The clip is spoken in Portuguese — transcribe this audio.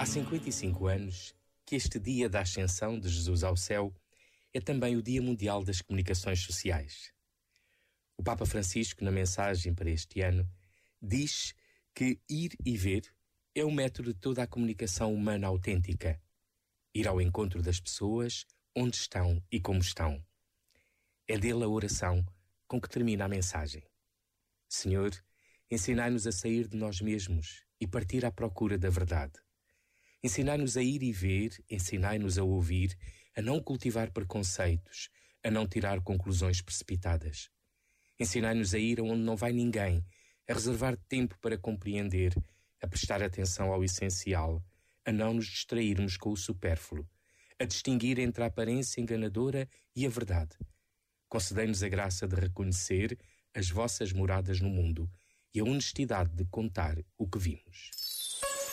Há 55 anos que este dia da ascensão de Jesus ao céu é também o Dia Mundial das Comunicações Sociais. O Papa Francisco, na mensagem para este ano, diz que ir e ver é o método de toda a comunicação humana autêntica. Ir ao encontro das pessoas onde estão e como estão. É dele a oração com que termina a mensagem. Senhor, ensinai-nos a sair de nós mesmos e partir à procura da verdade. Ensinai-nos a ir e ver, ensinai-nos a ouvir, a não cultivar preconceitos, a não tirar conclusões precipitadas. Ensinai-nos a ir aonde não vai ninguém, a reservar tempo para compreender, a prestar atenção ao essencial, a não nos distrairmos com o supérfluo, a distinguir entre a aparência enganadora e a verdade. Concedei-nos a graça de reconhecer as vossas moradas no mundo e a honestidade de contar o que vimos.